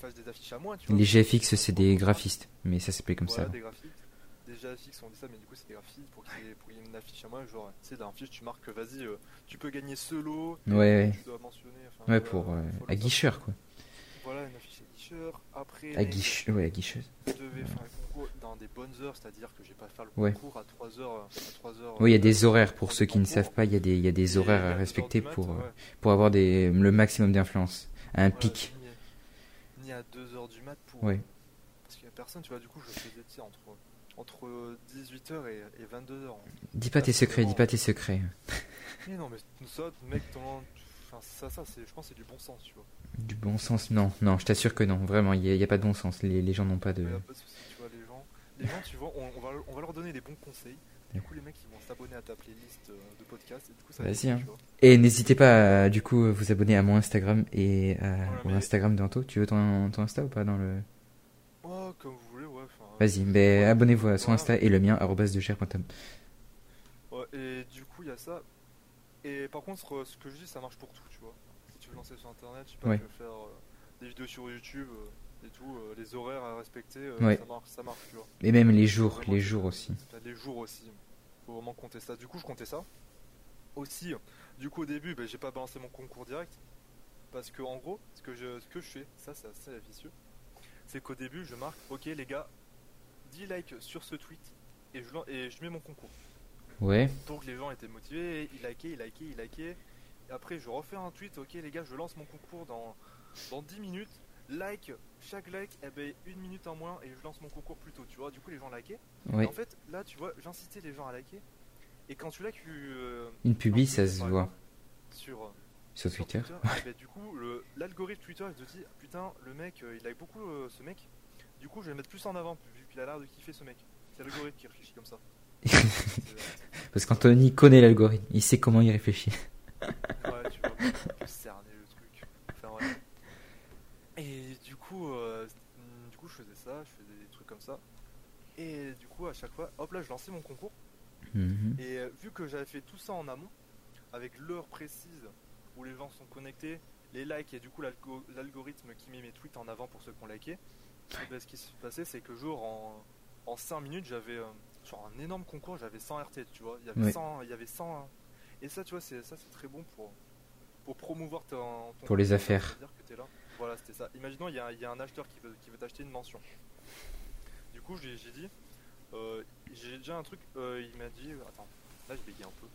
fasse des affiches à moi, tu vois. Les GFX, c'est des graphistes, mais ça s'appelle comme Voilà, ça. des graphiques. Des GFX, on dit ça, mais du coup, c'est des graphistes pour qu'il y, ait une affiche à moi. Genre, tu sais, dans l'affiche, tu marques, vas-y, euh, tu peux gagner ce lot. Ouais, ouais. Tu dois mentionner. enfin, Ouais, voilà, pour euh, follow à guicheur quoi. Voilà, une affiche à guicheur. Après, À mec, guiche, ouais, à guicheuse. je devais faire un concours dans des bonnes heures, c'est-à-dire que j'ai pas faire le Ouais. concours à 3 heures. À 3 heures Oui, il y a euh, des horaires pour ceux qui ne savent pas. Il y a des, il y a des horaires à à 2 heures respecter pour euh, pour avoir des le maximum d'influence un pic. À 2h du mat pour. Ouais. Parce qu'il y a personne, tu vois, du coup, je faisais entre, entre 18h et, et 22h. Dis pas tes secrets, dis pas tes secrets. Mais non, mais ça, mec, ton- enfin, ça, ça, c'est, je pense que c'est du bon sens, tu vois. Du bon sens, non, non, je t'assure que non, vraiment, il n'y a, pas de bon sens. Les, les gens n'ont pas de. Mais y a pas de souci, tu vois, les gens, les gens, tu vois, on, on va, on va leur donner des bons conseils. Du coup, les mecs, ils vont s'abonner à ta playlist euh, de podcast et du coup, ça être Vas-y, hein. Et n'hésitez pas à du coup vous abonner à mon Instagram et à, au mais- Instagram d'Anto. Tu veux ton, ton Insta ou pas dans le? Oh, comme vous voulez, ouais. Vas-y, ben Ouais. abonnez-vous à son Voilà. Insta et le mien, arobase de cher.com. Ouais, et du coup, il y a ça. Et par contre, euh, ce que je dis, ça marche pour tout, tu vois. Si tu veux lancer sur internet, tu peux Ouais. faire euh, des vidéos sur YouTube euh, et tout, euh, les horaires à respecter, euh, Ouais. ça, marche, ça marche, tu vois. Et même les jours, Vraiment, les tu- jours aussi. T'as les jours aussi. Faut vraiment compter ça. Du coup, je comptais ça. Aussi, du coup, au début, ben, j'ai pas balancé mon concours direct. Parce que, en gros, ce que je, ce que je fais, ça, c'est assez vicieux. C'est qu'au début, je marque, ok, les gars, 10 likes sur ce tweet et je, et je mets mon concours. Ouais, Donc les gens étaient motivés, ils likaient, ils likaient, ils likaient. Et après, je refais un tweet, ok les gars, je lance mon concours dans, dans 10 minutes. Like, chaque like, eh ben, une minute en moins et je lance mon concours plus tôt, tu vois. Du coup, les gens likaient. Et en fait, là, tu vois, j'incitais les gens à liker. Et quand tu likes euh, Une publi, ça se voit sur, euh, sur sur Twitter. eh ben, du coup, l'algorithme Twitter, il te dit, putain, le mec, euh, il like beaucoup euh, ce mec. Du coup, je vais le mettre plus en avant, vu qu'il a l'air de kiffer ce mec. C'est l'algorithme qui réfléchit comme ça. Parce qu'Anthony connaît l'algorithme, il sait comment il réfléchit. Ouais, tu vois, un peu cerner le truc. Enfin, ouais. Et du coup, euh, du coup, je faisais ça, je faisais des trucs comme ça. Et du coup, à chaque fois, hop là, je lançais mon concours. Mhm. Et euh, vu que j'avais fait tout ça en amont, avec l'heure précise où les gens sont connectés, les likes et du coup l'algo- l'algorithme qui met mes tweets en avant pour ceux qui ont liké, et ben, ce qui se passait, c'est que jour en, en 5 minutes, j'avais euh, sur un énorme concours, j'avais 100 RT, tu vois. Il y avait Ouais. 100, il y avait 100 et ça, tu vois, c'est ça, c'est très bon pour pour promouvoir ton, ton Pour les affaires. c'est-à-dire que t'es là. Voilà, c'était ça. Imaginons, il y, a un- il y a un acheteur qui veut, qui veut t'acheter une mention. Du coup, j'ai j'ai dit, euh, j'ai déjà un truc, euh, il m'a dit, attends, là je bégaye un peu. Euh,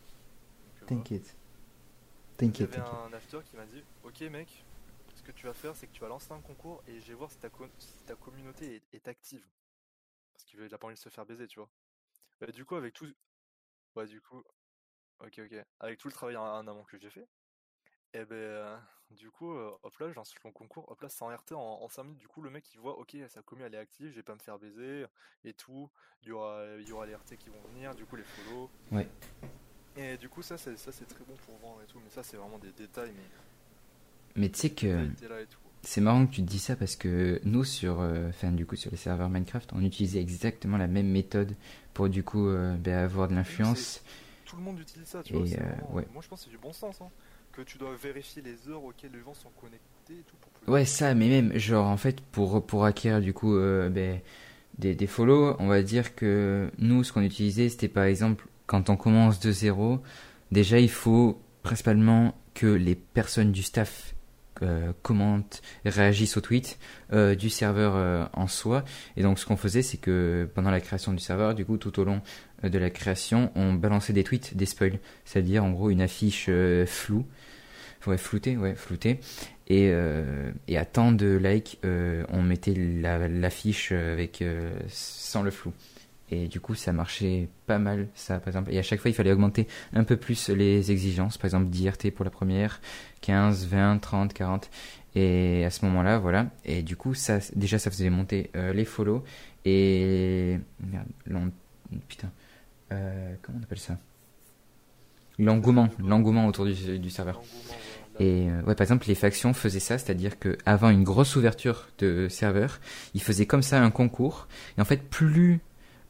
voilà. T'inquiète. Il y T'inquiète, avait t'inquiète. un acheteur qui m'a dit Ok, mec, ce que tu vas faire, c'est que tu vas lancer un concours et je vais voir si ta, co- si ta communauté est, est active. Parce qu'il a pas envie de se faire baiser, tu vois. Bah, du coup, avec tout. Ouais, du coup. Ok, ok. Avec tout le travail en, en amont que j'ai fait, et ben, euh, du coup, euh, hop là, lance mon concours, hop là, 100 RT en, en 5 minutes. Du coup, le mec il voit Ok, sa commu elle est active, je vais pas me faire baiser et tout. Il y aura, il y aura les RT qui vont venir, du coup, les follow. Ouais. Et du coup, ça, c'est ça, c'est très bon pour vendre et tout. Mais ça, c'est vraiment des détails. Mais Mais tu sais que c'est marrant que tu te dis ça parce que nous sur, euh, enfin du coup sur les serveurs Minecraft, on utilisait exactement la même méthode pour du coup ben, avoir de l'influence. Tout le monde utilise ça, tu Et, vois. c'est vraiment- ouais. Moi, je pense que c'est du bon sens. Hein, que tu dois vérifier les heures auxquelles les gens sont connectés Ouais, ça, mais même, genre, en fait, pour, pour acquérir, du coup, euh, ben, des, des follow, on va dire que nous, ce qu'on utilisait, c'était par exemple, quand on commence de zéro, déjà, il faut principalement que les personnes du staff euh, commentent, réagissent au tweet euh, du serveur euh, en soi. Et donc, ce qu'on faisait, c'est que pendant la création du serveur, du coup, tout au long de la création, on balançait des tweets, des spoils, c'est-à-dire, en gros, une affiche euh, floue. Ouais, floutée, ouais, floutée. Et, euh, et à tant de likes, euh, on mettait la- l'affiche avec euh, sans le flou. Et du coup, ça marchait pas mal, ça, par exemple. Et à chaque fois, il fallait augmenter un peu plus les exigences. Par exemple, 10 RT pour la première, 15, 20, 30, 40. Et à ce moment-là, voilà. Et du coup, ça, déjà, ça faisait monter les follow. Et. Merde, putain. Euh, comment on appelle ça? L'engouement. L'engouement autour du, serveur. Et euh, ouais, par exemple, les factions faisaient ça, c'est-à-dire que avant une grosse ouverture de serveur, ils faisaient comme ça un concours. Et en fait, plus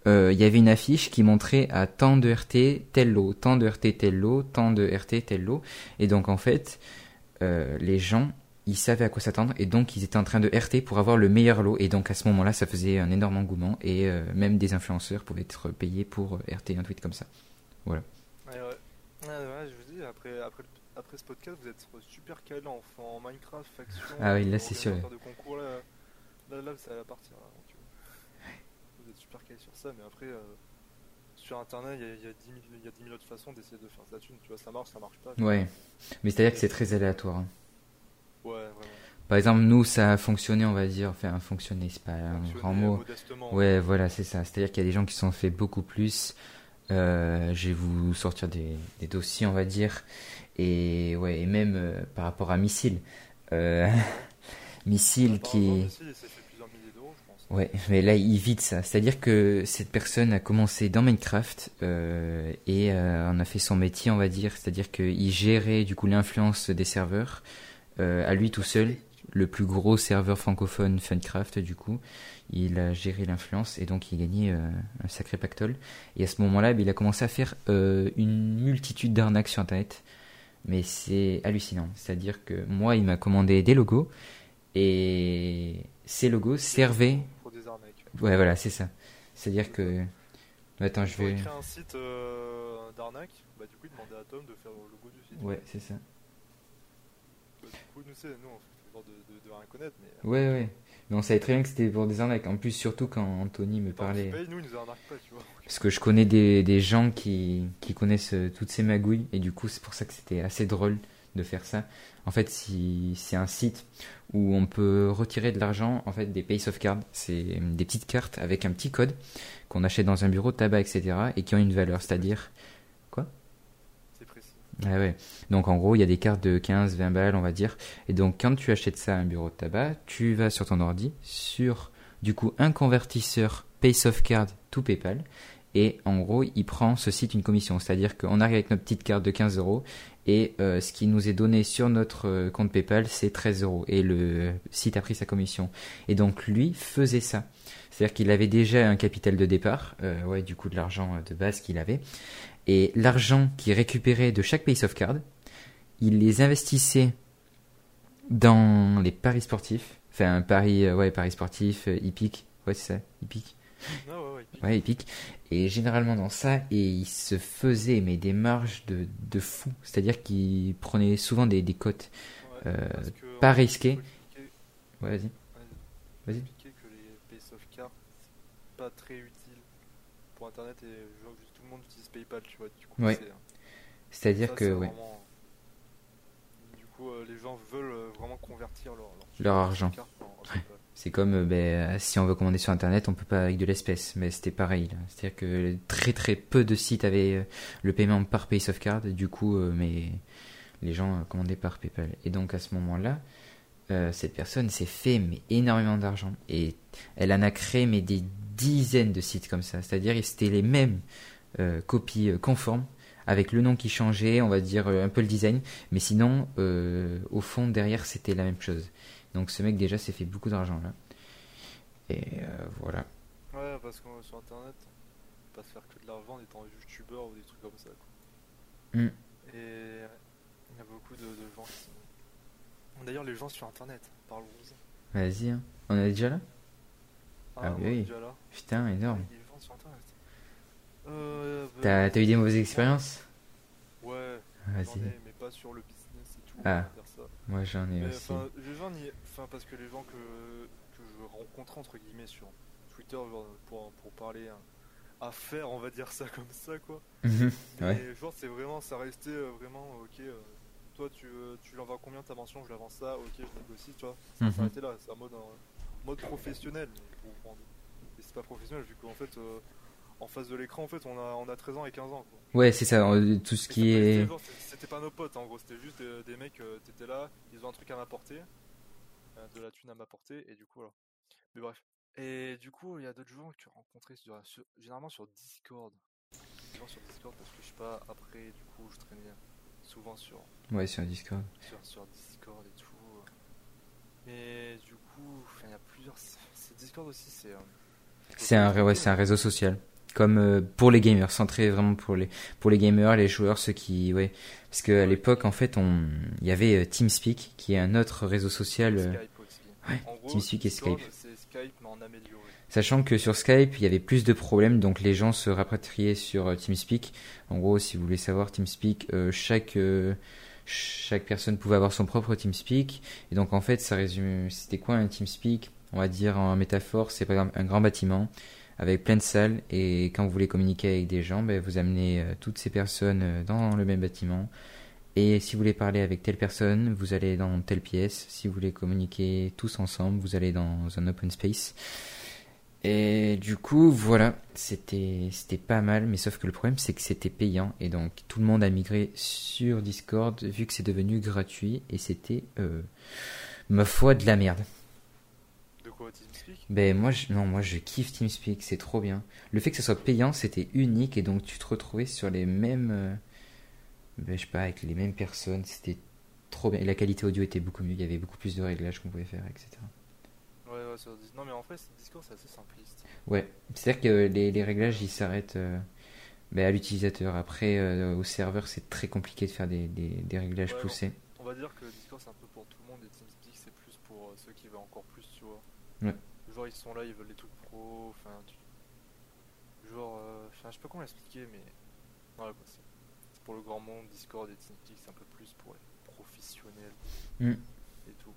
euh, il y avait une affiche qui montrait à tant de RT tel lot, tant de RT tel lot, tant de RT tel lot. Et donc en fait, les gens ils savaient à quoi s'attendre et donc ils étaient en train de RT pour avoir le meilleur lot. Et donc à ce moment-là, ça faisait un énorme engouement et euh, même des influenceurs pouvaient être payés pour euh, RT un tweet comme ça. Voilà. Ouais, ouais. Ouais, ouais, je vous dis, après, après, après ce podcast, vous êtes super calé en, en Minecraft, faction. Ah oui, là, c'est sûr, De concours, là, là, là, ça va partir. là, donc, euh, vous êtes super calé sur ça, mais après, euh, sur internet, il y, y, a 10 000 il y a 10 000 autres façons d'essayer de faire sa thune. Tu vois, ça marche, ça marche pas. Ouais. Mais c'est-à-dire que c'est très aléatoire. hein. Par exemple, nous, ça a fonctionné, on va dire. Enfin, fonctionné, c'est pas un grand mot. Ouais, voilà, c'est ça. C'est-à-dire qu'il y a des gens qui sont fait beaucoup plus. Euh, je vais vous sortir des, des dossiers, on va dire. Et ouais, et même euh, par rapport à Missile. Euh, Missile qui. Ouais, mais là, il vide ça. C'est-à-dire que cette personne a commencé dans Minecraft euh, et euh, en a fait son métier, on va dire. C'est-à-dire qu'il gérait du coup l'influence des serveurs euh, à lui tout seul. Le plus gros serveur francophone Funcraft, du coup, il a géré l'influence et donc il gagnait euh, un sacré pactole. Et à ce moment-là, ben, il a commencé à faire euh, une multitude d'arnaques sur Internet. Mais c'est hallucinant. C'est-à-dire que moi, il m'a commandé des logos et ces logos servaient Pour des arnaques. Ouais, voilà, c'est ça. C'est-à-dire que. Attends, je vais. créer un site euh, d'arnaque, bah du coup, il demandait à Tom de faire le logo du site. Ouais, c'est ça. Bah, du coup, nous, c'est, nous, on genre de, de, de rien connaître, mais. Ouais, ouais. Mais on savait très bien que c'était pour des arnaques. En plus, surtout quand Anthony me parlait. nous, ils nous pas, tu vois. Parce que je connais des, des gens qui, qui connaissent euh, toutes ces magouilles. Et du coup, c'est pour ça que c'était assez drôle de faire ça. En fait, si c'est un site où on peut retirer de l'argent, en fait, des pay of cards. C'est des petites cartes avec un petit code qu'on achète dans un bureau de tabac, etc. et qui ont une valeur. C'est-à-dire. Ah ouais. Donc en gros, il y a des cartes de 15, 20 balles, on va dire. Et donc quand tu achètes ça à un bureau de tabac, tu vas sur ton ordi, sur du coup un convertisseur PaySoftCard to PayPal. Et en gros, il prend ce site une commission. C'est-à-dire qu'on arrive avec notre petite carte de 15 euros et euh, ce qui nous est donné sur notre euh, compte PayPal, c'est 13 euros. Et le site a pris sa commission. Et donc lui faisait ça. C'est-à-dire qu'il avait déjà un capital de départ, euh, ouais, du coup de l'argent euh, de base qu'il avait. Et l'argent qu'il récupérait de chaque pays card, il les investissait dans les paris sportifs. Enfin, un pari, euh, ouais, paris sportif, euh, hippique. Ouais, c'est ça, hippique. Ah ouais, ouais, puis- Ouais, hippique. Et généralement dans ça, et il se faisait mais des marges de, de fou. C'est-à-dire qu'il prenait souvent des, des cotes. ouais, euh, pas en fait, risqué. faut expliquer- Ouais, vas-y. Vas-y. que les c'est pas très utile pour internet et genre, juste le monde utilise PayPal, tu vois. Du coup, Ouais. c'est- C'est-à-dire ça, que, c'est ouais, vraiment- Du coup, euh, les gens veulent euh, vraiment convertir leur, Leur argent. c'est comme euh, ben, si on veut commander sur Internet, on peut pas avec de l'espèce. Mais c'était pareil. C'est-à-dire que très très peu de sites avaient euh, le paiement par PaySoftCard. Du coup, euh, mais les gens euh, commandaient par PayPal. Et donc à ce moment-là, euh, cette personne s'est fait mais énormément d'argent et elle en a créé mais des dizaines de sites comme ça. C'est-à-dire c'était les mêmes euh, copies euh, conformes avec le nom qui changeait, on va dire euh, un peu le design, mais sinon euh, au fond derrière c'était la même chose. Donc ce mec déjà s'est fait beaucoup d'argent là. Et euh, voilà. Ouais, parce que sur internet, on peut pas se faire que de l'argent en étant youtubeur ou des trucs comme ça. Quoi. Mm. Et il y a beaucoup de, de gens qui sont. D'ailleurs, les gens sur internet, parlons-en. Vas-y, hein. on est déjà là? Ah on oui. est déjà là. Putain, énorme. Les gens sur internet. Euh, bah, T'as eu des mauvaises expériences Ouais, Vas-y. ai, mais pas sur le business et tout. Ah. ça. Moi j'en ai Mais, aussi. les gens parce que les gens que, que je rencontre entre guillemets sur Twitter pour, pour parler hein, à faire, on va dire ça comme ça quoi. Ouais. Genre c'est vraiment, ça restait euh, vraiment ok. euh, toi tu, euh, tu l'envoies combien ta mention, je l'avance ça, ok je négocie, tu vois. Ça Mhm. là, c'est un mode, un mode professionnel. Mais, prendre- et c'est pas professionnel vu qu'en fait en face de l'écran en fait on a, on a 13 ans et 15 ans quoi. Ouais, c'est ça, euh, tout ce Et qui est. C'était pas nos potes en gros, c'était juste des, des mecs, euh, t'étais là, ils ont un truc à m'apporter, euh, de la thune à m'apporter, et du coup voilà. Mais bref. Et du coup, il y a d'autres gens que tu as rencontrés sur, sur- généralement sur Discord. Des gens sur Discord parce que je sais pas, après du coup je traînais souvent sur, Ouais, sur Discord. sur, sur Discord et tout. Mais du coup, il y a plusieurs. C'est Discord aussi, c'est. euh, C'est un, ouais, c'est un réseau social. Comme euh, pour les gamers, centré vraiment pour les pour les gamers, les joueurs, ceux qui ouais, parce que à l'époque en fait on il y avait euh, TeamSpeak qui est un autre réseau social. euh, Skype aussi. ouais, En gros, TeamSpeak et Skype. C'est Skype, mais en amélioré. Sachant que sur Skype, il y avait plus de problèmes, donc les gens se rapatriaient sur TeamSpeak. En gros, si vous voulez savoir, TeamSpeak, euh, chaque euh, chaque personne pouvait avoir son propre TeamSpeak. Et donc en fait, ça résume. C'était quoi un TeamSpeak? On va dire en métaphore, c'est par exemple un grand bâtiment avec plein de salles. Et quand vous voulez communiquer avec des gens, ben, vous amenez euh, toutes ces personnes euh, dans le même bâtiment. Et si vous voulez parler avec telle personne, vous allez dans telle pièce. Si vous voulez communiquer tous ensemble, vous allez dans un open space. Et du coup, voilà, c'était pas mal, mais sauf que le problème c'est que c'était payant et donc tout le monde a migré sur Discord vu que c'est devenu gratuit et c'était euh, ma foi de la merde. De quoi Ben moi je, non moi je kiffe TeamSpeak, c'est trop bien. Le fait que ce soit payant, c'était unique et donc tu te retrouvais sur les mêmes euh, ben, je sais pas avec les mêmes personnes, c'était trop bien. Et la qualité audio était beaucoup mieux, il y avait beaucoup plus de réglages qu'on pouvait faire, etc. Ouais, ouais, sur Non, mais en fait, Discord, c'est assez simpliste. Ouais, c'est-à-dire que les, les réglages ils s'arrêtent euh, ben, à l'utilisateur. Après, euh, au serveur, c'est très compliqué de faire des, des, des réglages Ouais, poussés. On va dire que Discord, c'est un peu pour tout le monde et TeamSpeak, c'est plus pour euh, ceux qui veulent encore plus, tu vois. Ouais. Ils sont là, ils veulent des trucs pro, enfin, tu- genre, euh, enfin, je sais pas comment l'expliquer, mais quoi, c'est pour le grand monde, Discord et TeamSpeak, c'est un peu plus pour les professionnels Mm. et tout.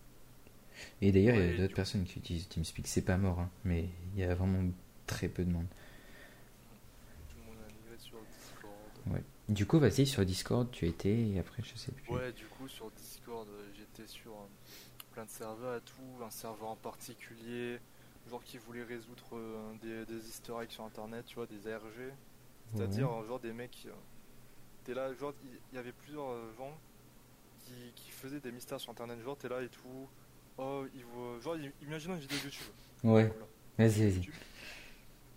Et d'ailleurs, il y a d'autres du- personnes qui utilisent TeamSpeak. C'est pas mort, hein, mais il y a vraiment très peu de monde. Tout le monde sur Discord. Ouais. Du coup, vas-y, sur Discord, tu étais, et après, je sais plus. Ouais, du coup, sur Discord, euh, j'étais sur euh, plein de serveurs et tout, un serveur en particulier, genre qui voulait résoudre euh, des, des easter eggs sur internet, tu vois, des ARG. C'est-à-dire, euh, genre, des mecs. euh, T'es là, genre, il il y avait plusieurs euh, gens qui, qui faisaient des mystères sur internet, genre, t'es là et tout. Oh, ils voient. Genre, imaginons une vidéo YouTube. Ouais, vas-y, vas-y.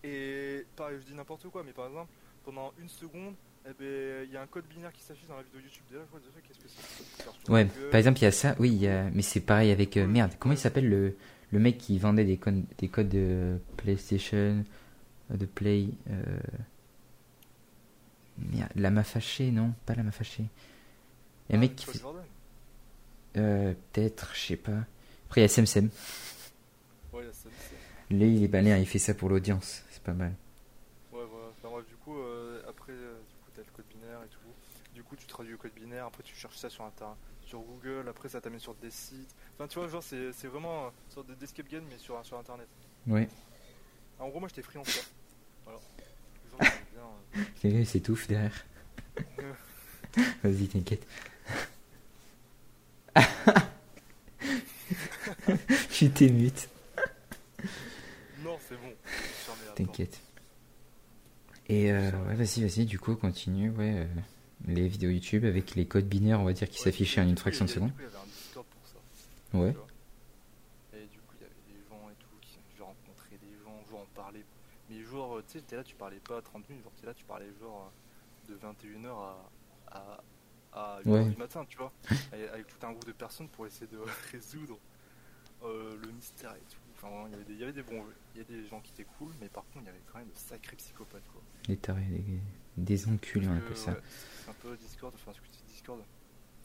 Et pareil, je dis n'importe quoi, mais par exemple, pendant une seconde, eh ben, il y a un code binaire qui s'affiche dans la vidéo YouTube. Déjà, je vois déjà qu'est-ce que c'est. Ouais, par exemple, il y a ça, oui, il y a... mais c'est pareil avec. euh, merde, comment il s'appelle le, le mec qui vendait des, con- des codes de PlayStation, euh, de Play. Euh... Merde, Fâché, non Pas Lama Fâché. Il y a un Ah, mec qui fait. Euh, Peut-être, je sais pas. Après, il y a SemSem. Ouais, Lui, il est balèze, il fait ça pour l'audience. C'est pas mal. Ouais, voilà. Enfin, bref, du coup, euh, après, euh, du coup, t'as le code binaire et tout. Du coup, tu traduis le code binaire. Après, tu cherches ça sur Internet, sur Google. Après, ça t'amène sur des sites. Enfin, tu vois, genre, c'est c'est vraiment une sorte de d'escape game, mais sur, sur Internet. Ouais. En gros, moi, j'étais quoi. Voilà. Les gens, ils aiment bien. euh, il s'étouffe derrière. Vas-y, t'inquiète. tu t'émutes. Non, c'est bon. T'inquiète. Et euh, ouais, vas-y, vas-y, du coup, continue, ouais. euh, les vidéos YouTube avec les codes binaires, on va dire, qui s'affichaient en une fraction de seconde. Avait. Ouais. Et du coup, il y avait des gens et tout, qui j'ai rencontré des gens, genre on parlait. Mais genre, tu sais, t'es là, tu parlais pas 30 minutes, genre t'es là, tu parlais genre de 21h à, à, à 8h Ouais. du matin, tu vois. avec, tout un groupe de personnes pour essayer de résoudre euh, le mystère et tout. Enfin, il y avait des, il y avait des bons il y a des gens qui étaient cool, mais par contre, il y avait quand même de sacrés psychopathes, quoi. Les tarés, les- des enculés, on appelle ça. ouais, c'est un peu Discord, enfin ce que tu dis Discord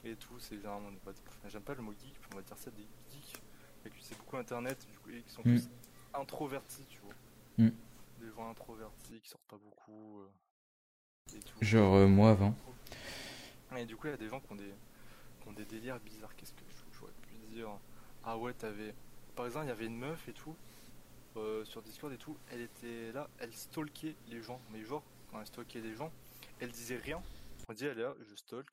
et tout, c'est généralement des potes. J'aime pas le mot geek, on va dire ça des geeks, et qui c'est beaucoup internet, du coup, et qui sont Mm. plus introvertis, tu vois. Mm. Des gens introvertis qui sortent pas beaucoup. euh, et tout. Genre euh, moi avant. Et du coup, il y a des gens qui ont des, qui ont des délires bizarres. Qu'est-ce que je- j'aurais pu dire? Ah ouais, t'avais. Par exemple, il y avait une meuf et tout, euh, sur Discord et tout, elle était là, elle stalkait les gens. Mais genre, quand elle stalkait les gens, elle disait rien. On dit, elle est là, je stalk.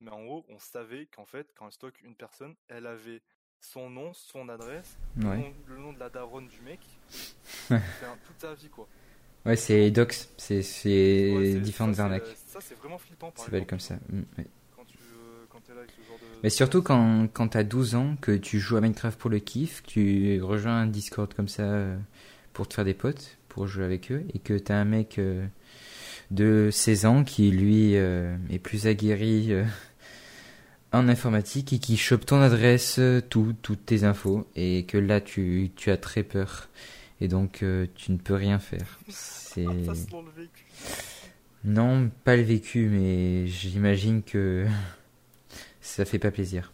Mais en gros, on savait qu'en fait, quand elle stalk une personne, elle avait son nom, son adresse, le, nom, le nom de la daronne du mec. Toute sa vie, quoi. Ouais, c'est Docs, c'est Ouais, différentes ça, arnaques. Ça, c'est vraiment flippant. Ça par exemple, comme ça. Ouais. Quand tu euh, quand t'es là avec ce genre de. Mais surtout quand, quand t'as 12 ans, que tu joues à Minecraft pour le kiff, que tu rejoins un Discord comme ça euh, pour te faire des potes, pour jouer avec eux, et que t'as un mec euh, de 16 ans qui lui euh, est plus aguerri euh, en informatique et qui chope ton adresse, tout, toutes tes infos, et que là tu, tu as très peur. Et donc, euh, tu ne peux rien faire. C'est... Non, pas le vécu, mais j'imagine que ça fait pas plaisir.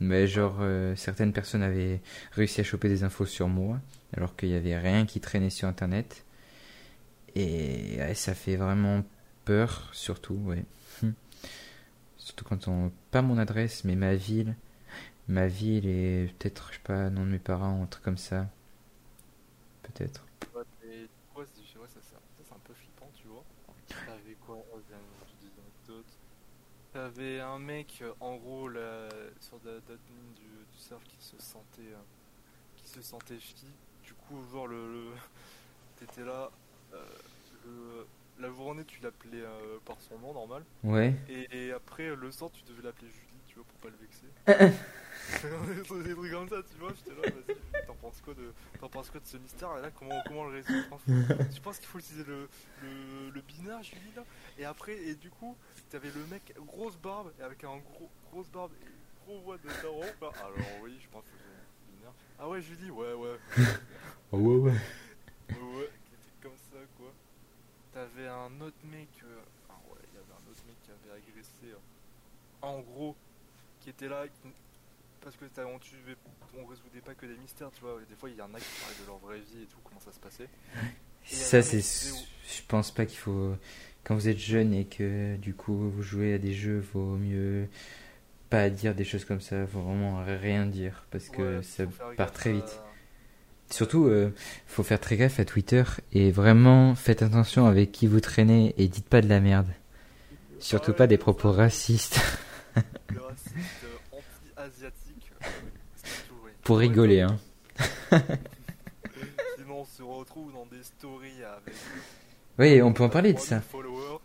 Mais genre, euh, certaines personnes avaient réussi à choper des infos sur moi, alors qu'il y avait rien qui traînait sur Internet. Et ça fait vraiment peur, surtout, ouais. Hum. Surtout quand on... Pas mon adresse, mais ma ville. Ma ville et peut-être, je sais pas, nom de mes parents, un truc comme ça. Peut-être. Ouais, mais ça, un peu flippant, tu vois. T'avais quoi. T'avais un mec, euh, en gros, là, sur la d'admin du, du surf qui se sentait, euh, qui se sentait chi. Du coup, genre, le, le- t'étais là, le, la journée, tu l'appelais euh, par son nom normal. Ouais. Et, et après, le soir, tu devais l'appeler Julie, tu vois, pour pas le vexer. des trucs comme ça, tu vois, j'étais là, vas-y, t'en penses quoi de, t'en penses quoi de ce mystère Et là, comment, comment le résoudre Enfin, Tu penses qu'il faut utiliser le, le, le binaire, Julie, là Et après, et du coup, t'avais le mec, grosse barbe, et avec un gros, grosse barbe et gros voix de. Enfin, alors oui, je pense que c'est le binaire. Ah ouais, Julie, ouais, ouais. Ouais, ouais. Ouais, ouais, qui était comme ça, quoi. T'avais un autre mec. euh, Ah ouais, il y avait un autre mec qui avait agressé. euh, En gros, qui était là. qui- Parce que on, tuait- on résoudait pas que des mystères, tu vois. Des fois, il y en a qui parlaient de leur vraie vie et tout, comment ça se passait. Et Ça, c'est. Je pense pas qu'il faut. Quand vous êtes jeune et que du coup vous jouez à des jeux, vaut mieux pas dire des choses comme ça. Faut vraiment rien dire parce que ouais, ça part très à- Surtout, euh, faut faire très gaffe à Twitter et vraiment faites attention avec qui vous traînez et dites pas de la merde. Surtout pas des propos racistes Le raciste anti-asiatique. pour rigoler. Hein. Sinon, on se retrouve dans des stories avec. Oui, on peut en parler de 3000 ça.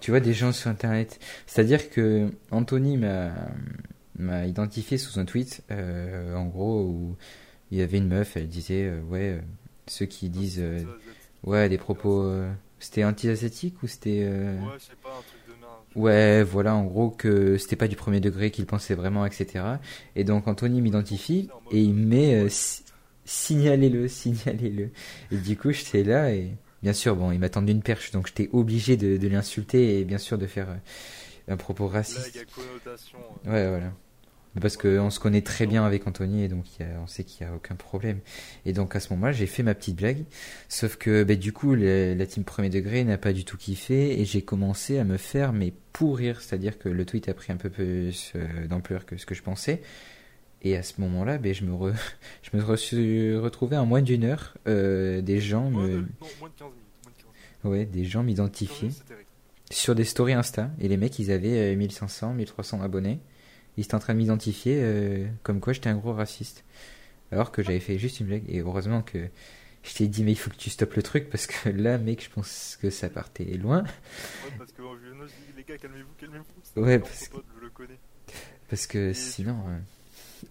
Tu vois des gens sur internet. C'est-à-dire que Anthony m'a m'a identifié sous un tweet, euh, en gros, où il y avait une meuf, elle disait, euh, ouais, euh, ceux qui disent, euh, ouais, des propos, c'était anti-asiatique ou c'était, Ouais, je sais pas, un truc de merde. ouais, voilà, en gros que c'était pas du premier degré qu'il pensait vraiment, etc. Et donc Anthony m'identifie et il met, si- signalez-le, signalez-le. Et du coup, j'étais là et bien sûr, bon, il m'a tendu une perche, donc j'étais obligé de, de l'insulter et bien sûr de faire un propos raciste. Blague à connotation. euh, Ouais, voilà. Parce qu'on se connaît très bien avec Anthony et donc il y a- on sait qu'il n'y a aucun problème. Et donc à ce moment-là, j'ai fait ma petite blague. Sauf que bah, du coup, la team premier degré n'a pas du tout kiffé et j'ai commencé à me faire mais pourrir. C'est-à-dire que le tweet a pris un peu plus euh, d'ampleur que ce que je pensais. Et à ce moment-là, ben, je me, re- je me re- suis retrouvé en moins d'une heure. euh, des gens me, non, moins de 15 minutes. Moins de 15 minutes. ouais, des gens 15 m'identifiaient sur des stories Insta et les mecs ils avaient euh, 1500, 1300 abonnés. Ils étaient en train de m'identifier euh, comme quoi j'étais un gros raciste. Alors que j'avais fait juste une blague et heureusement que je t'ai dit mais il faut que tu stoppes le truc parce que là mec je pense que ça partait loin Ouais, parce que oh, je, dis, les gars, calmez-vous, calmez-vous. Ouais, parce pote, je le connais. parce que Et sinon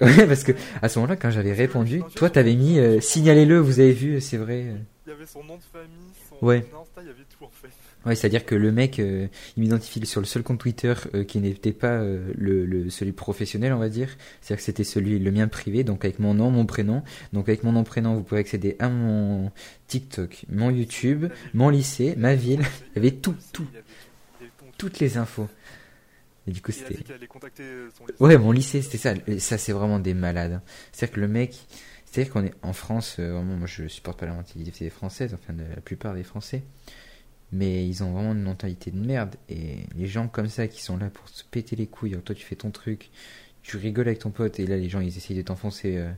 euh, ouais parce que à ce moment-là quand j'avais que répondu toi t'avais mis euh, signalez-le vous avez vu c'est vrai. Il y avait son nom de famille, son Ouais. Insta, il y avait tout en fait. Ouais, c'est-à-dire que le mec, euh, il m'identifie sur le seul compte Twitter euh, qui n'était pas euh, le, le- celui professionnel, on va dire. C'est-à-dire que c'était celui, le mien privé, donc avec mon nom, mon prénom. Donc avec mon nom, prénom, vous pouvez accéder à mon TikTok, mon YouTube, mon lycée, ma ville, il y avait tout, tout. toutes les infos. Et du coup, c'était... Ouais, mon lycée, c'était ça. Ça, c'est vraiment des malades. C'est-à-dire que le mec, c'est-à-dire qu'on est en France, vraiment, moi je supporte pas la mentalité française, enfin de la plupart des Français, mais ils ont vraiment une mentalité de merde. Et les gens comme ça qui sont là pour se péter les couilles, alors toi tu fais ton truc, tu rigoles avec ton pote, et là les gens ils essayent de t'enfoncer euh,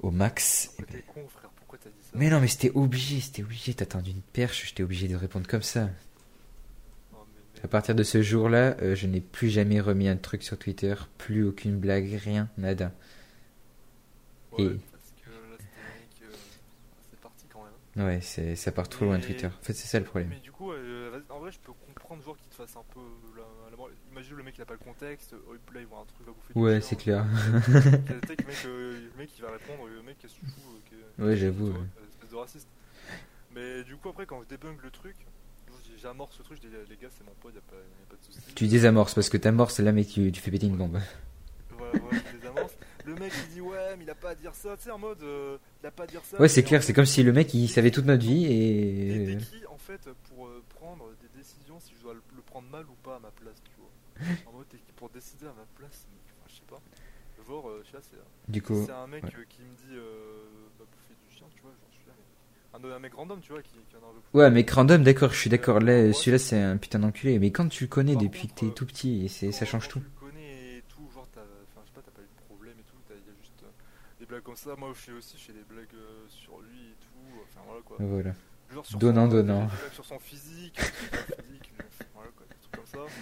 au max. Pourquoi t'es con, frère? Pourquoi t'as dit ça? Mais non, mais c'était obligé, c'était obligé, t'as tendu une perche, j'étais obligé de répondre comme ça. Mais- À partir de ce jour-là, euh, je n'ai plus jamais remis un truc sur Twitter, plus aucune blague, rien, nada. Ouais, Et- parce que là, c'était mec, euh, c'est parti quand même. Ouais, c'est, ça part trop loin Mais- Twitter. En fait, c'est ça le problème. Mais du coup, euh, en vrai, je peux comprendre genre qu'il te fasse un peu la, la mort. Imagine le mec il a pas le contexte, euh, là il voit un truc va bouffer. Ouais, c'est clair. le mec, euh, le mec il va répondre, le mec qu'est-ce que tu fous que- Ouais, j'avoue, ouais. euh, Espèce de raciste. Mais du coup, après, quand je débunk le truc, j'amorce ce truc, je dis les gars, c'est mon pote, y'a pas, y a pas de soucis. Tu désamorces parce que t'amorces là, mec, tu, tu fais péter une bombe. Voilà, voilà, je les avance. Le mec il dit ouais, mais il a pas à dire ça, tu sais, en mode euh, il a pas à dire ça. Ouais, c'est clair, c'est comme si le mec il savait toute notre vie Et et. t'es qui en fait pour euh, prendre des décisions si je dois le, le prendre mal ou pas à ma place, tu vois? En mode t'es qui pour décider à ma place enfin, je sais pas. Genre, euh, je sais pas, c'est Du coup, c'est un mec ouais. euh, qui me dit euh, bah, bouffer du chien, tu vois, genre je suis là, mais. Un, un mec random, tu vois, qui, qui en a un peu plus. Ouais, mec random, d'accord, je suis d'accord. Là, celui-là, c'est un putain d'enculé. Mais quand tu le connais Par depuis que contre, t'es euh, tout petit, et c'est, ça change tout. Tu le connais et tout, genre, t'as, enfin, je sais pas, t'as pas eu de problème et tout, t'as- y a juste euh, des blagues comme ça. Moi, je fais aussi, je fais des blagues euh, sur lui et tout, enfin voilà quoi. Voilà. Genre sur Donnant, son, donnant. Des blagues sur son physique, physique, voilà quoi, des trucs comme ça.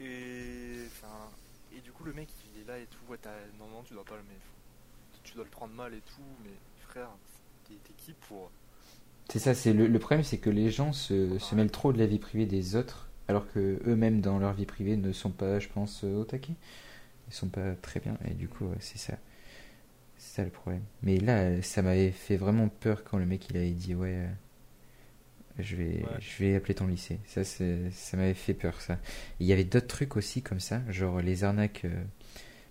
Et, enfin, et du coup, le mec il est là et tout, ouais, t'as, normalement, tu dois pas le, mais tu dois le prendre mal et tout, mais frère, t'es, qui pour? C'est ça, c'est le, le problème, c'est que les gens se, se mêlent trop de la vie privée des autres, alors que eux-mêmes, dans leur vie privée, ne sont pas, je pense, euh, au taquet. Ils sont pas très bien, et du coup, c'est ça. C'est ça le problème. Mais là, ça m'avait fait vraiment peur quand le mec il avait dit ouais, euh, je vais, Ouais. je vais appeler ton lycée. Ça, ça m'avait fait peur ça. Il y avait d'autres trucs aussi comme ça, genre les arnaques. euh,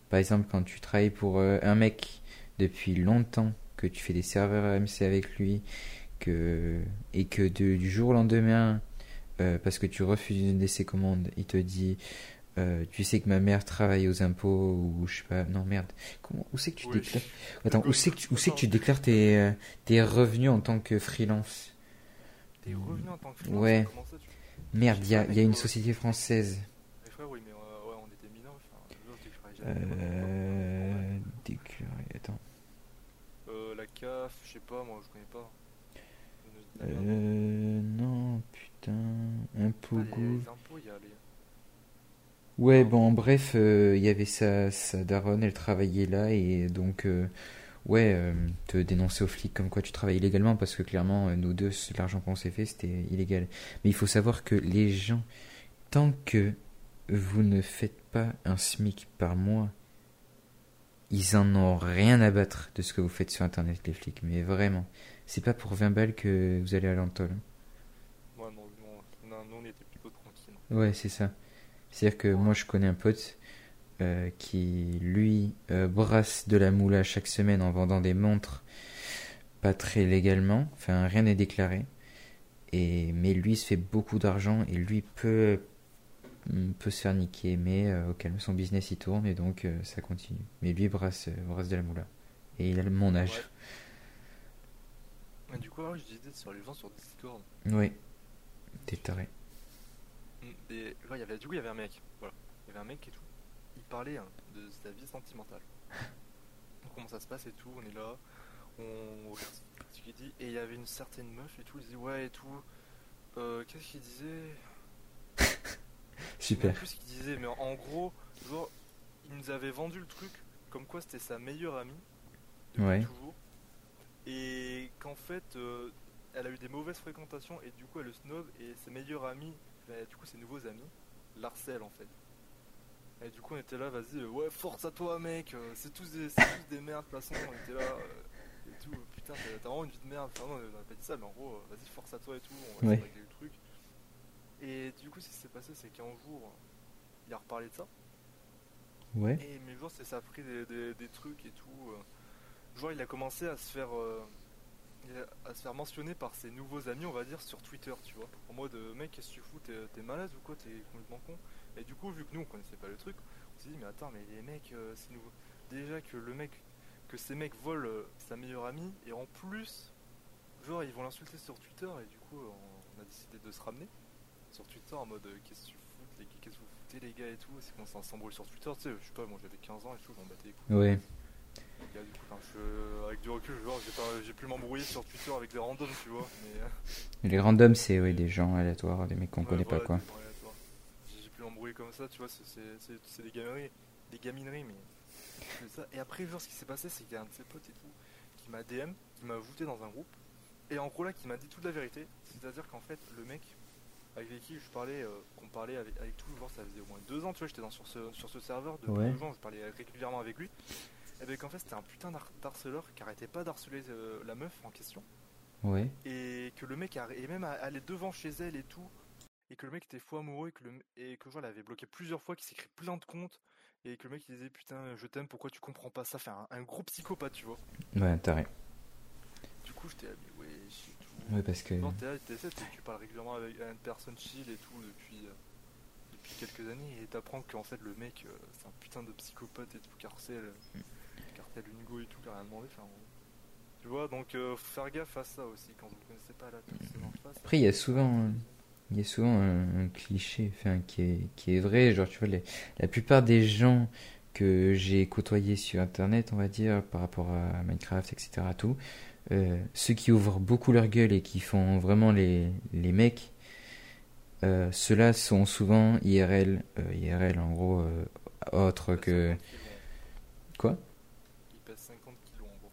par exemple, quand tu travailles pour euh, un mec depuis longtemps, que tu fais des serveurs AMC avec lui, que et que de- du jour au lendemain, parce que tu refuses une de ses commandes, il te dit euh, tu sais que ma mère travaille aux impôts ou je sais pas non merde comment où c'est que tu Oui. déclares? Attends où c'est que tu, où c'est que tu attends. déclares tes euh, tes revenus en tant que freelance? T'es revenu en tant que freelance, Ouais. comment ça, tu. merde il y a, y a une société française Mais frère, oui, mais euh, ouais, on était mineurs, enfin, genre, je déclarais jamais. euh, déclarer attends Euh, la CAF, je sais pas, moi je connais pas. Euh, non putain Ah, les, les impôts, il y a les. Ouais, bon, bref, euh, il y avait sa, sa daronne, elle travaillait là, et donc, euh, ouais, euh, te dénoncer aux flics comme quoi tu travailles illégalement, parce que clairement, nous deux, l'argent qu'on s'est fait, c'était illégal. Mais il faut savoir que les gens, tant que vous ne faites pas un SMIC par mois, ils en ont rien à battre de ce que vous faites sur Internet, les flics, mais vraiment. C'est pas pour 20 balles que vous allez à l'entol. Ouais, non, non, on était plutôt tranquille. Ouais, c'est ça. C'est-à-dire que moi, je connais un pote euh, qui, lui, euh, brasse de la moula chaque semaine en vendant des montres pas très légalement. Enfin, rien n'est déclaré. Et, mais lui, il se fait beaucoup d'argent et lui peut, mm, peut se faire niquer. Mais euh, au calme, son business, il tourne et donc ça continue. Mais lui, brasse, brasse de la moula. Et il a mon âge. Ouais. Du coup, alors, je disais sur les gens sur Discord. Ouais. T'es taré. Et, ouais, il y avait, du coup, il y avait un mec. Voilà. Il y avait un mec et tout. Il parlait hein, de sa vie sentimentale. Comment ça se passe et tout. On est là. On regarde ce qu'il dit. Et il y avait une certaine meuf et tout. Il disait ouais et tout. Euh, Qu'est-ce qu'il disait? Super. plus ce qu'il disait, mais en, en gros, genre, il nous avait vendu le truc comme quoi c'était sa meilleure amie. depuis Ouais. Toujours. Et qu'en fait, euh, elle a eu des mauvaises fréquentations et du coup, elle le snob et ses meilleurs amis, bah, du coup, ses nouveaux amis, l'harcèlent en fait. Et du coup, on était là, vas-y, euh, ouais, force à toi, mec, euh, c'est tous des, c'est tous des merdes, de toute façon, on était là, euh, et tout, putain, t'as vraiment une vie de merde, enfin, non, on a pas dit ça, mais en gros, vas-y, force à toi et tout, on va régler le truc. Et du coup, ce qui s'est passé, c'est qu'un jour, il a reparlé de ça. Ouais. Et mais genre, c'est ça a pris des, des- des trucs et tout. Genre, il a commencé à se faire euh, à se faire mentionner par ses nouveaux amis, on va dire, sur Twitter, tu vois. En mode, euh, mec, qu'est-ce que tu fous T'es malade ou quoi T'es complètement con Et du coup, vu que nous, on connaissait pas le truc, on s'est dit, mais attends, mais les mecs, euh, c'est nouveau. Déjà que le mec, que ces mecs volent euh, sa meilleure amie, et en plus, genre, ils vont l'insulter sur Twitter, et du coup, on, on a décidé de se ramener sur Twitter en mode, euh, qu'est-ce que tu fous les- Qu'est-ce que vous foutez, les gars, et tout C'est qu'on s'embrouille sur Twitter, tu sais, je sais pas, moi j'avais 15 ans et tout, j'en battais les couilles. Les gars, du coup, enfin, je- avec du recul, genre, j'ai pu m'embrouiller sur Twitter avec des randoms, tu vois, mais. euh, Les randoms, c'est ouais, des gens aléatoires, des mecs qu'on Ouais, connaît voilà, pas, quoi. gens. J'ai pu l'embrouiller comme ça, tu vois, c'est- des gamineries, des gamineries, mais ça. Et après, genre, ce qui s'est passé, c'est qu'il y a un de ses potes et tout qui m'a DM, qui m'a ajouté dans un groupe, et en gros là, qui m'a dit toute la vérité. C'est-à-dire qu'en fait, le mec avec qui je parlais, euh, qu'on parlait avec, avec tout, genre, ça faisait au moins deux ans, tu vois, j'étais dans- sur ce, sur ce serveur depuis Ouais. deux ans, je parlais régulièrement avec lui. Et bien qu'en fait, c'était un putain d'har- d'harceleur qui arrêtait pas d'harceler euh, la meuf en question Ouais. et que le mec a- et même allait devant chez elle et tout et que le mec était fou amoureux et que le et que elle avait bloqué plusieurs fois qu'il créé plein de comptes et que le mec il disait putain je t'aime pourquoi tu comprends pas ça, fait un, un gros psychopathe tu vois. Ouais, t'as rien. Du coup j'étais mais ouais tout. Ouais, parce que. Non t'es là, tu parles régulièrement avec une personne chill et tout depuis, euh, depuis quelques années et t'apprends qu'en fait le mec euh, c'est un putain de psychopathe et tout, cartel, cartel Unigo et tout, qui a rien demandé, enfin tu vois donc euh, faut faire gaffe à ça aussi quand vous connaissez pas la personne en face. Après, il y a souvent, il y a souvent un, un cliché enfin, qui, est, qui est vrai. Genre, tu vois, les- la plupart des gens que j'ai côtoyés sur Internet, on va dire, par rapport à Minecraft, etc., tout, euh, ceux qui ouvrent beaucoup leur gueule et qui font vraiment les, les mecs, euh, ceux-là sont souvent IRL, euh, IRL en gros, euh, autre pèse que... 50 kilos. Quoi Il pèse 50 kilos en gros.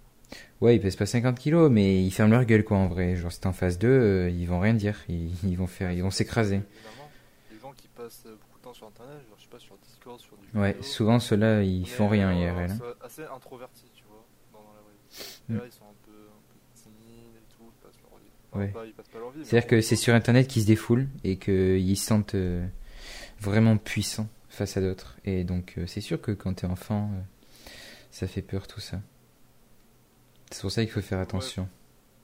Ouais, ils pèsent pas 50 kilos, mais ils ferment leur gueule, quoi, en vrai. Genre, si t'es en d'eux, euh, ils vont rien dire. Ils, ils vont faire, ils vont s'écraser. Les gens qui passent beaucoup de temps sur internet, genre je sais pas sur Discord, sur du Ouais, vidéo, souvent ceux-là, ils font rien euh, IRL. hein. c'est assez introvertis, tu vois, dans, dans la vraie vie. Et Mm. là, ils sont un peu, un peu timides et tout, ils passent leur vie. Enfin, Ouais. pas- ils passent pas leur vie. mais C'est-à-dire que c'est sur Internet qu'ils se défoulent et qu'ils se sentent euh, vraiment puissants face à d'autres. Et donc, euh, c'est sûr que quand t'es enfant, euh, ça fait peur tout ça. C'est pour ça qu'il faut faire attention.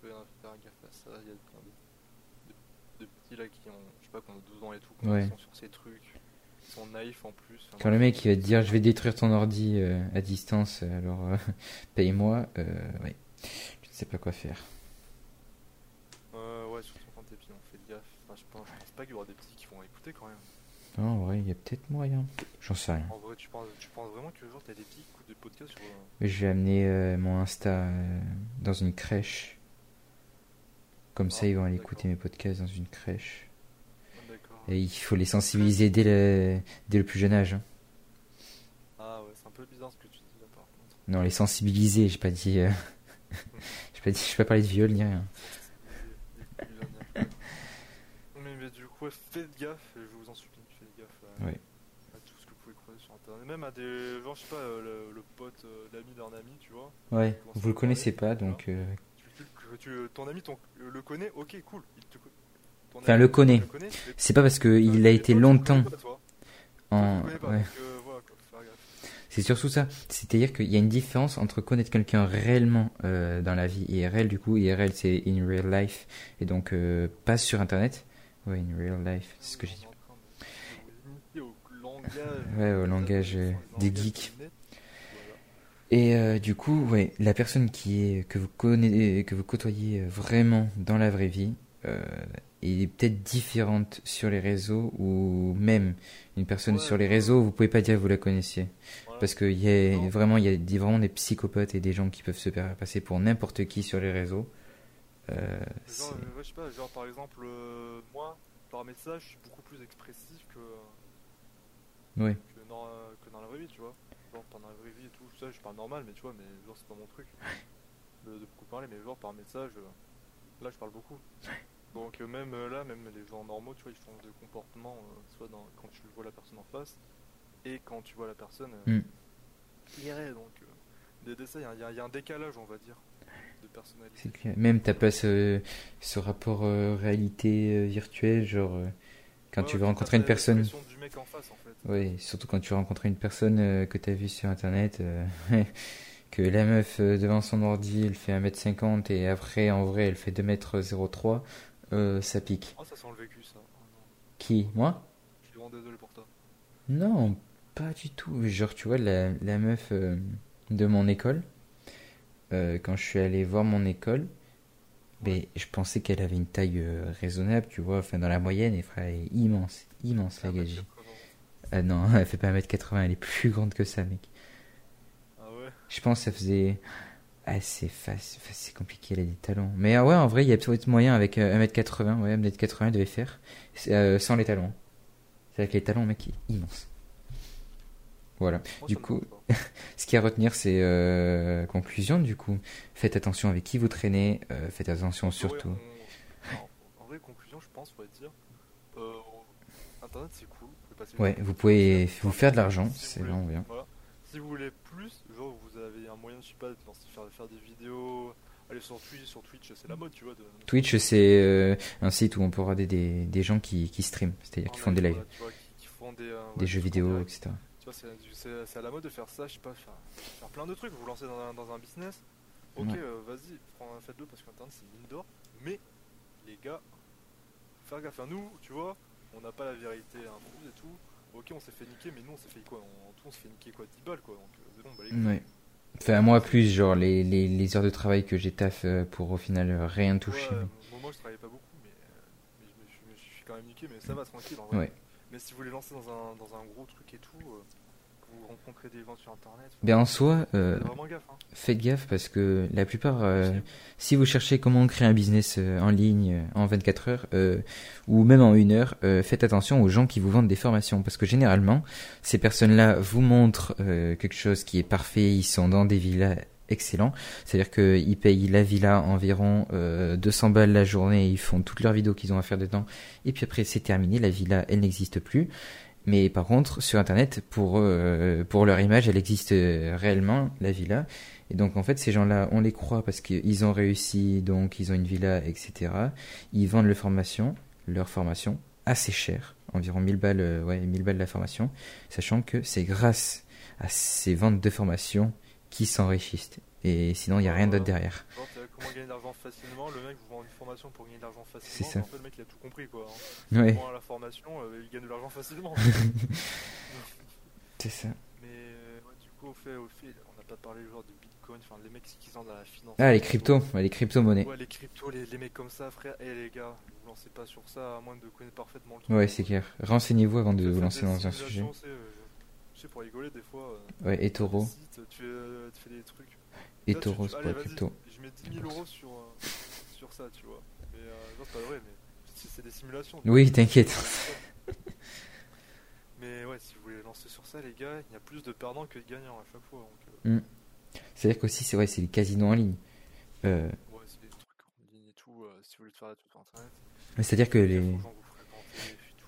faut faire faire gaffe à ça. Il y a plein de, de, de petits là qui ont, je sais pas, qui ont 12 ans et tout, qui Ouais. sont sur ces trucs. Ils sont naïfs en plus. Enfin, Quand moi, le mec il va te dire je vais détruire ton ordi euh, à distance, alors euh, paye-moi, euh, ouais, tu ne sais pas quoi faire. Euh, ouais, surtout quand t'es petit, on fait gaffe. Enfin, je, pense, je pense pas qu'il y aura des petits qui vont écouter quand même. Non, en vrai, il y a peut-être moyen. J'en sais rien. En vrai, tu penses, tu penses vraiment que genre t'as des petits qui écoutent des podcasts sur. euh, je vais amener euh, mon Insta euh, dans une crèche. Comme ça, Ah, ils vont aller écouter mes podcasts dans une crèche. ah. Et il faut les sensibiliser dès le, dès le plus jeune âge. hein. Ah ouais, c'est un peu bizarre ce que tu dis là par contre. Non, les sensibiliser, j'ai pas dit. euh, j'ai pas dit, j'ai pas parlé de viol ni rien. Jeunes, mais, mais du coup, faites gaffe, je vous en supplie, à, tout ce que vous pouvez croiser sur internet. Même à des. Genre, je sais pas, euh, le, le pote, euh, l'ami d'un ami, tu vois. Ouais, vous le connaissez pas, donc. euh, Tu, tu- tu- ton ami ton, le connaît, ok, cool. Il te co- ton Enfin, ami, le connaît. C'est pas parce que Euh, il a été longtemps en. ouais. C'est surtout ça. C'est-à-dire qu'il y a une différence entre connaître quelqu'un réellement euh, dans la vie IRL, du coup, IRL c'est in real life, et donc euh, pas sur internet. Ouais, in real life, c'est ce que j'ai dit. On est en train de- de limiter au langage. Ouais, au langage, euh, des geeks. Et euh, du coup, ouais, la personne qui est que vous connaissez, que vous côtoyez euh, vraiment dans la vraie vie euh, est peut-être différente sur les réseaux ou même une personne Ouais, sur les réseaux, vous pouvez pas dire que vous la connaissiez parce qu'il y a Non. vraiment il y a des, vraiment des psychopathes et des gens qui peuvent se faire passer pour n'importe qui sur les réseaux. Euh, Genre, euh, je sais pas, genre par exemple, euh, moi, par message, je suis beaucoup plus expressif que, ouais. que, dans, euh, que dans la vraie vie, tu vois. Genre, dans la vraie vie et tout, ça, je parle normal, mais tu vois, mais genre, c'est pas mon truc de, de beaucoup parler, mais genre, par message, euh, là, je parle beaucoup. Donc, euh, même là, même les gens normaux, tu vois, ils changent de comportement, euh, soit dans, quand tu vois la personne en face, et quand tu vois la personne euh, Mm. Donc, euh, des, il y, a- y y un décalage, on va dire, de personnalité. Clair. Même t'as pas ce, ce rapport euh, réalité virtuelle, genre quand Ouais, tu t'as rencontrer une personne. l'expression du mec en face, en fait. Oui, surtout quand tu vas rencontrer une personne euh, que tu as vue sur internet, euh, que la meuf euh, devant son ordi elle fait 1m50 et après en vrai elle fait 2m03, euh, ça pique. Oh, ça sent le vécu, ça. Qui? Moi? Je suis vraiment désolé pour toi. Non, pas du tout. Genre, tu vois, la, la meuf euh, de mon école, euh, quand je suis allé voir mon école, mais je pensais qu'elle avait une taille euh, raisonnable, tu vois, enfin dans la moyenne, et frère, elle est immense, immense la comment Ah non, elle fait pas 1m80, elle est plus grande que ça, mec. Ah ouais? Je pense que ça faisait. Ah, c'est facile, c'est compliqué, elle a des talons. Mais ah ouais, en vrai, il y a peut-être moyen avec euh, 1m80, ouais, 1m80, elle devait faire. Euh, sans les talons. C'est avec les talons, mec, est immense. Voilà. Moi, Du coup. Ce qu'il y a à retenir, c'est euh, conclusion, du coup. Faites attention avec qui vous traînez, euh, faites attention Ouais, surtout. on- alors, en vrai, conclusion, je pense, on va dire. euh, Internet, c'est cool. Vous Ouais, vous pouvez vous faire de l'argent, Si c'est voulez. vraiment bien. Voilà. Si vous voulez plus, genre vous avez un moyen, je sais pas, de faire, faire des vidéos, aller sur Twitch, sur Twitch, c'est la mode, tu vois. De, Twitch, c'est euh, un site où on peut regarder des, des gens qui, qui streament, c'est-à-dire qui font des live, lives, vois, qui, qui font des, des ouais, jeux vidéo, etc. Tu vois, c'est- à la mode de faire ça, je sais pas, faire, faire plein de trucs. Vous vous lancez dans un, dans un business, ok, Ouais. euh, vas-y, faites-le parce qu'Internet c'est une mine d'or. Mais les gars, faire gaffe à nous, tu vois, on n'a pas la vérité infuse et tout. Ok, on s'est fait niquer, mais nous on s'est fait quoi? En tout, on s'est fait niquer quoi? 10 balles quoi. Donc euh, c'est bon, bah les couilles. Ouais. Enfin, moi plus, genre les, les, les heures de travail que j'ai taff euh, pour au final rien toucher. Ouais, moi, moi, je travaillais pas beaucoup, mais, mais je, me, suis- je suis quand même niqué, mais ça va tranquille en vrai. Ouais. Mais si vous voulez lancer dans un, dans un gros truc et tout, euh, que vous rencontrez des gens sur internet, Ben en soi, euh, faites vraiment gaffe. Hein. faites gaffe parce que la plupart, euh, si vous cherchez comment créer un business en ligne en 24 heures ou même en une heure, faites attention aux gens qui vous vendent des formations parce que généralement, ces personnes-là vous montrent quelque chose qui est parfait, ils sont dans des villas excellents, c'est-à-dire qu'ils payent la villa environ euh, 200 balles la journée, ils font toutes leurs vidéos qu'ils ont à faire dedans, et puis après c'est terminé, la villa elle n'existe plus. Mais par contre, sur Internet, pour, euh, pour leur image, elle existe euh, réellement, la villa. Et donc en fait, ces gens-là, on les croit parce qu'ils ont réussi, donc ils ont une villa, etc. Ils vendent leur formation, leur formation assez cher, environ 1000 balles, euh, ouais, 1000 balles la formation, sachant que c'est grâce à ces ventes de formation qu'ils s'enrichissent. Et sinon, il n'y a rien d'autre derrière. Genre, t'as comment gagner de l'argent facilement, le mec vous vend une formation pour gagner de l'argent facilement, C'est ça. mais en fait le mec il a tout compris quoi. Hein. Ouais, Il vend la formation, euh, il gagne de l'argent facilement. c'est ça. mais euh, ouais, du coup, au fait, au fait, on n'a pas parlé genre de Bitcoin, enfin les mecs qui sont dans la finance. Ah, les cryptos, ouais, les crypto-monnaies. Ouais, les cryptos, les, les mecs comme ça, frère. Et les gars, vous lancez pas sur ça à moins de connaître parfaitement le truc. Ouais, c'est clair. Renseignez-vous avant de vous lancer dans un sujet. euh, Je sais, pour rigoler, des fois. euh, Ouais, et taureau. tu, fais, euh, tu fais des trucs. Et tu- taureau, tu- c'est la crypto. Je mets 10 000 euros sur, euh, sur ça, tu vois. Mais non, c'est pas vrai, mais c'est des simulations. Oui, t'inquiète. Mais ouais, si vous voulez lancer sur ça, les gars, il y a plus de perdants que de gagnants à chaque fois. Euh, C'est-à-dire qu'aussi, c'est ouais, c'est les casinos en ligne. Euh, ouais, c'est des trucs en ligne et tout. euh, si vous voulez faire des trucs sur internet, C'est-à dire que les, gens que vous fréquentez et tout.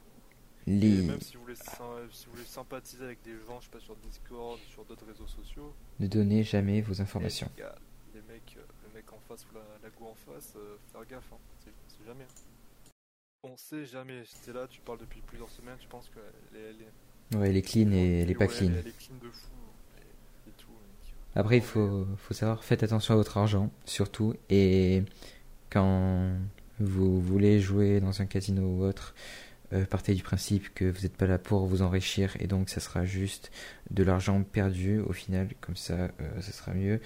Et les même si vous, voulez, si vous voulez sympathiser avec des gens, je sais pas, sur Discord, sur d'autres réseaux sociaux, ne donnez jamais vos informations. les, gars, les mecs, euh, le mec en face ou la, la go en face, euh, faire gaffe, hein, c'est jamais. On sait jamais. T'es là, tu parles depuis plusieurs semaines, tu penses que elle est, Ouais, les clean et les pas ouais, clean. Elle est clean de fou. Et, et tout. mec. Après, il faut, faut savoir, faites attention à votre argent, surtout. Et quand vous voulez jouer dans un casino ou autre, euh, partez du principe que vous n'êtes pas là pour vous enrichir. Et donc, ça sera juste de l'argent perdu au final. Comme ça, euh, ça sera mieux.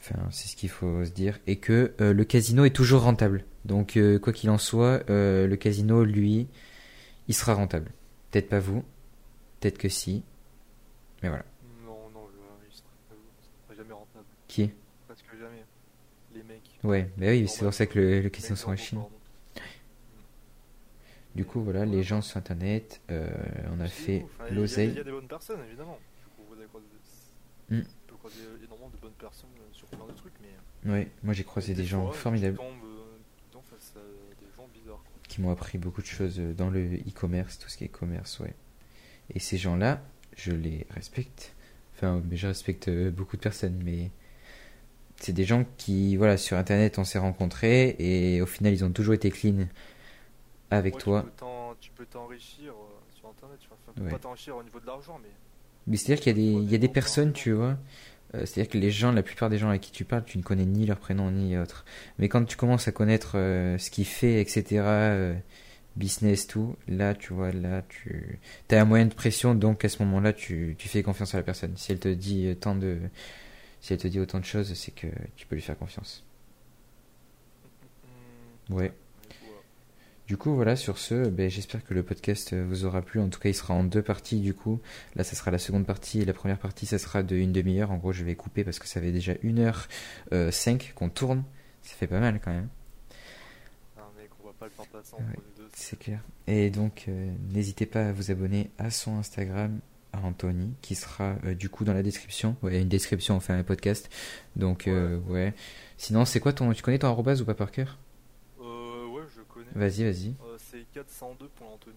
Enfin, c'est ce qu'il faut se dire. Et que euh, le casino est toujours rentable. Donc, quoi qu'il en soit, le casino, lui, il sera rentable. Peut-être pas vous, peut-être que si. Mais voilà. Non, non, il sera, sera jamais rentable. Qui? Presque jamais. Les mecs. Ouais, bah oui, c'est pour ça que le, le casino pardon. Du coup, voilà, les gens sur internet, euh, on a fait ouf, hein, il y a- l'oseille. des bonnes personnes, évidemment. Du coup, vous avez croisé, Mm. on peut croiser énormément de bonnes personnes euh, sur plein de trucs, mais. Ouais, moi j'ai croisé des gens formidables Tu tombes, euh, tu tombes face à des gens bizarres. Quoi. qui m'ont appris beaucoup de choses euh, dans le e-commerce, tout ce qui est commerce, ouais. Et ces gens-là, je les respecte. Enfin, mais je respecte euh, beaucoup de personnes, mais c'est des gens qui, voilà, sur internet on s'est rencontrés et au final ils ont toujours été clean avec Ouais, toi. Tu peux t'enrichir euh, sur internet, tu vois. Enfin, Ouais. pas t'enrichir au niveau de l'argent, mais. Mais c'est-à-dire qu'il y a des, il y a des personnes, tu vois. euh, c'est-à-dire que les gens, la plupart des gens avec qui tu parles, tu ne connais ni leur prénom ni autre. Mais quand tu commences à connaître euh, ce qu'il fait, etc., euh, business, tout, là, tu vois, là, tu as un moyen de pression, donc à ce moment-là, tu, tu fais confiance à la personne. Si elle te dit tant de, si elle te dit autant de choses, c'est que tu peux lui faire confiance. Hmm, Ouais. Du coup, voilà, sur ce, ben, j'espère que le podcast euh, vous aura plu. En tout cas, il sera en deux parties, du coup. Là, ça sera la seconde partie, et la première partie, ça sera de une demi-heure. En gros, je vais couper parce que ça fait déjà une heure euh, cinq qu'on tourne. Ça fait pas mal, quand même. Ah, Ouais. C'est clair. Et donc, euh, n'hésitez pas à vous abonner à son Instagram, à Anthony, qui sera euh, du coup dans la description. Ouais, une description, on fait un podcast. Donc, euh, ouais. Sinon, c'est quoi ton. Tu connais ton arrobase ou pas par cœur Euh, ouais, je connais. Vas-y, vas-y. Euh, c'est 402 pour Anthony.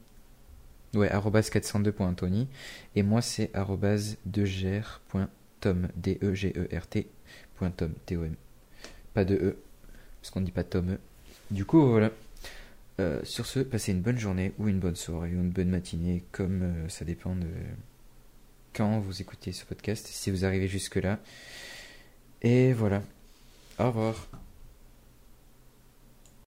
Ouais, arrobase 402.anthony. Et moi, c'est arrobase degr.tom. D-E-G-E-R-T. point .tom. T-O-M. Pas de E. Parce qu'on dit pas Tom E. Du coup, voilà. Euh, sur ce, passez une bonne journée ou une bonne soirée ou une bonne matinée, comme euh, ça dépend de, quand vous écoutez ce podcast, si vous arrivez jusque-là. Et voilà. Au revoir.